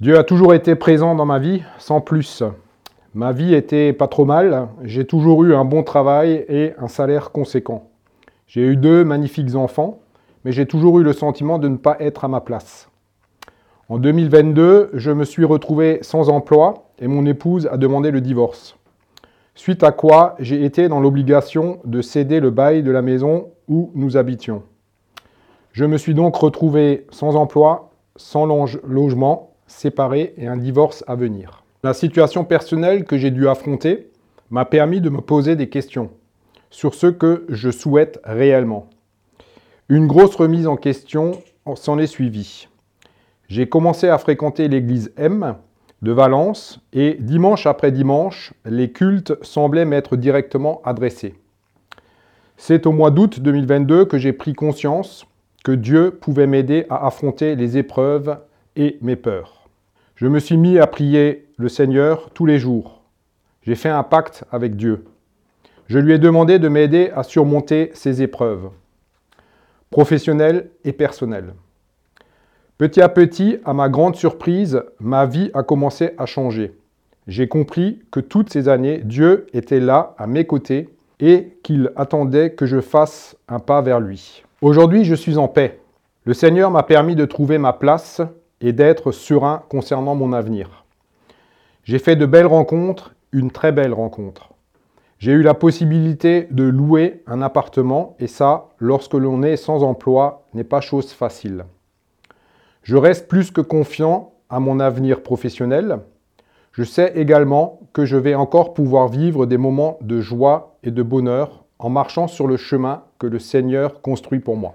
Dieu a toujours été présent dans ma vie, sans plus. Ma vie était pas trop mal, j'ai toujours eu un bon travail et un salaire conséquent. J'ai eu deux magnifiques enfants, mais j'ai toujours eu le sentiment de ne pas être à ma place. En 2022, je me suis retrouvé sans emploi et mon épouse a demandé le divorce. Suite à quoi j'ai été dans l'obligation de céder le bail de la maison où nous habitions. Je me suis donc retrouvé sans emploi, sans logement séparés et un divorce à venir. La situation personnelle que j'ai dû affronter m'a permis de me poser des questions sur ce que je souhaite réellement. Une grosse remise en question s'en est suivie. J'ai commencé à fréquenter l'église M de Valence et dimanche après dimanche, les cultes semblaient m'être directement adressés. C'est au mois d'août 2022 que j'ai pris conscience que Dieu pouvait m'aider à affronter les épreuves et mes peurs. Je me suis mis à prier le Seigneur tous les jours. J'ai fait un pacte avec Dieu. Je lui ai demandé de m'aider à surmonter ces épreuves, professionnelles et personnelles. Petit à petit, à ma grande surprise, ma vie a commencé à changer. J'ai compris que toutes ces années, Dieu était là, à mes côtés, et qu'il attendait que je fasse un pas vers lui. Aujourd'hui, je suis en paix. Le Seigneur m'a permis de trouver ma place et d'être serein concernant mon avenir. J'ai fait de belles rencontres, une très belle rencontre. J'ai eu la possibilité de louer un appartement et ça, lorsque l'on est sans emploi, n'est pas chose facile. Je reste plus que confiant à mon avenir professionnel. Je sais également que je vais encore pouvoir vivre des moments de joie et de bonheur en marchant sur le chemin que le Seigneur construit pour moi.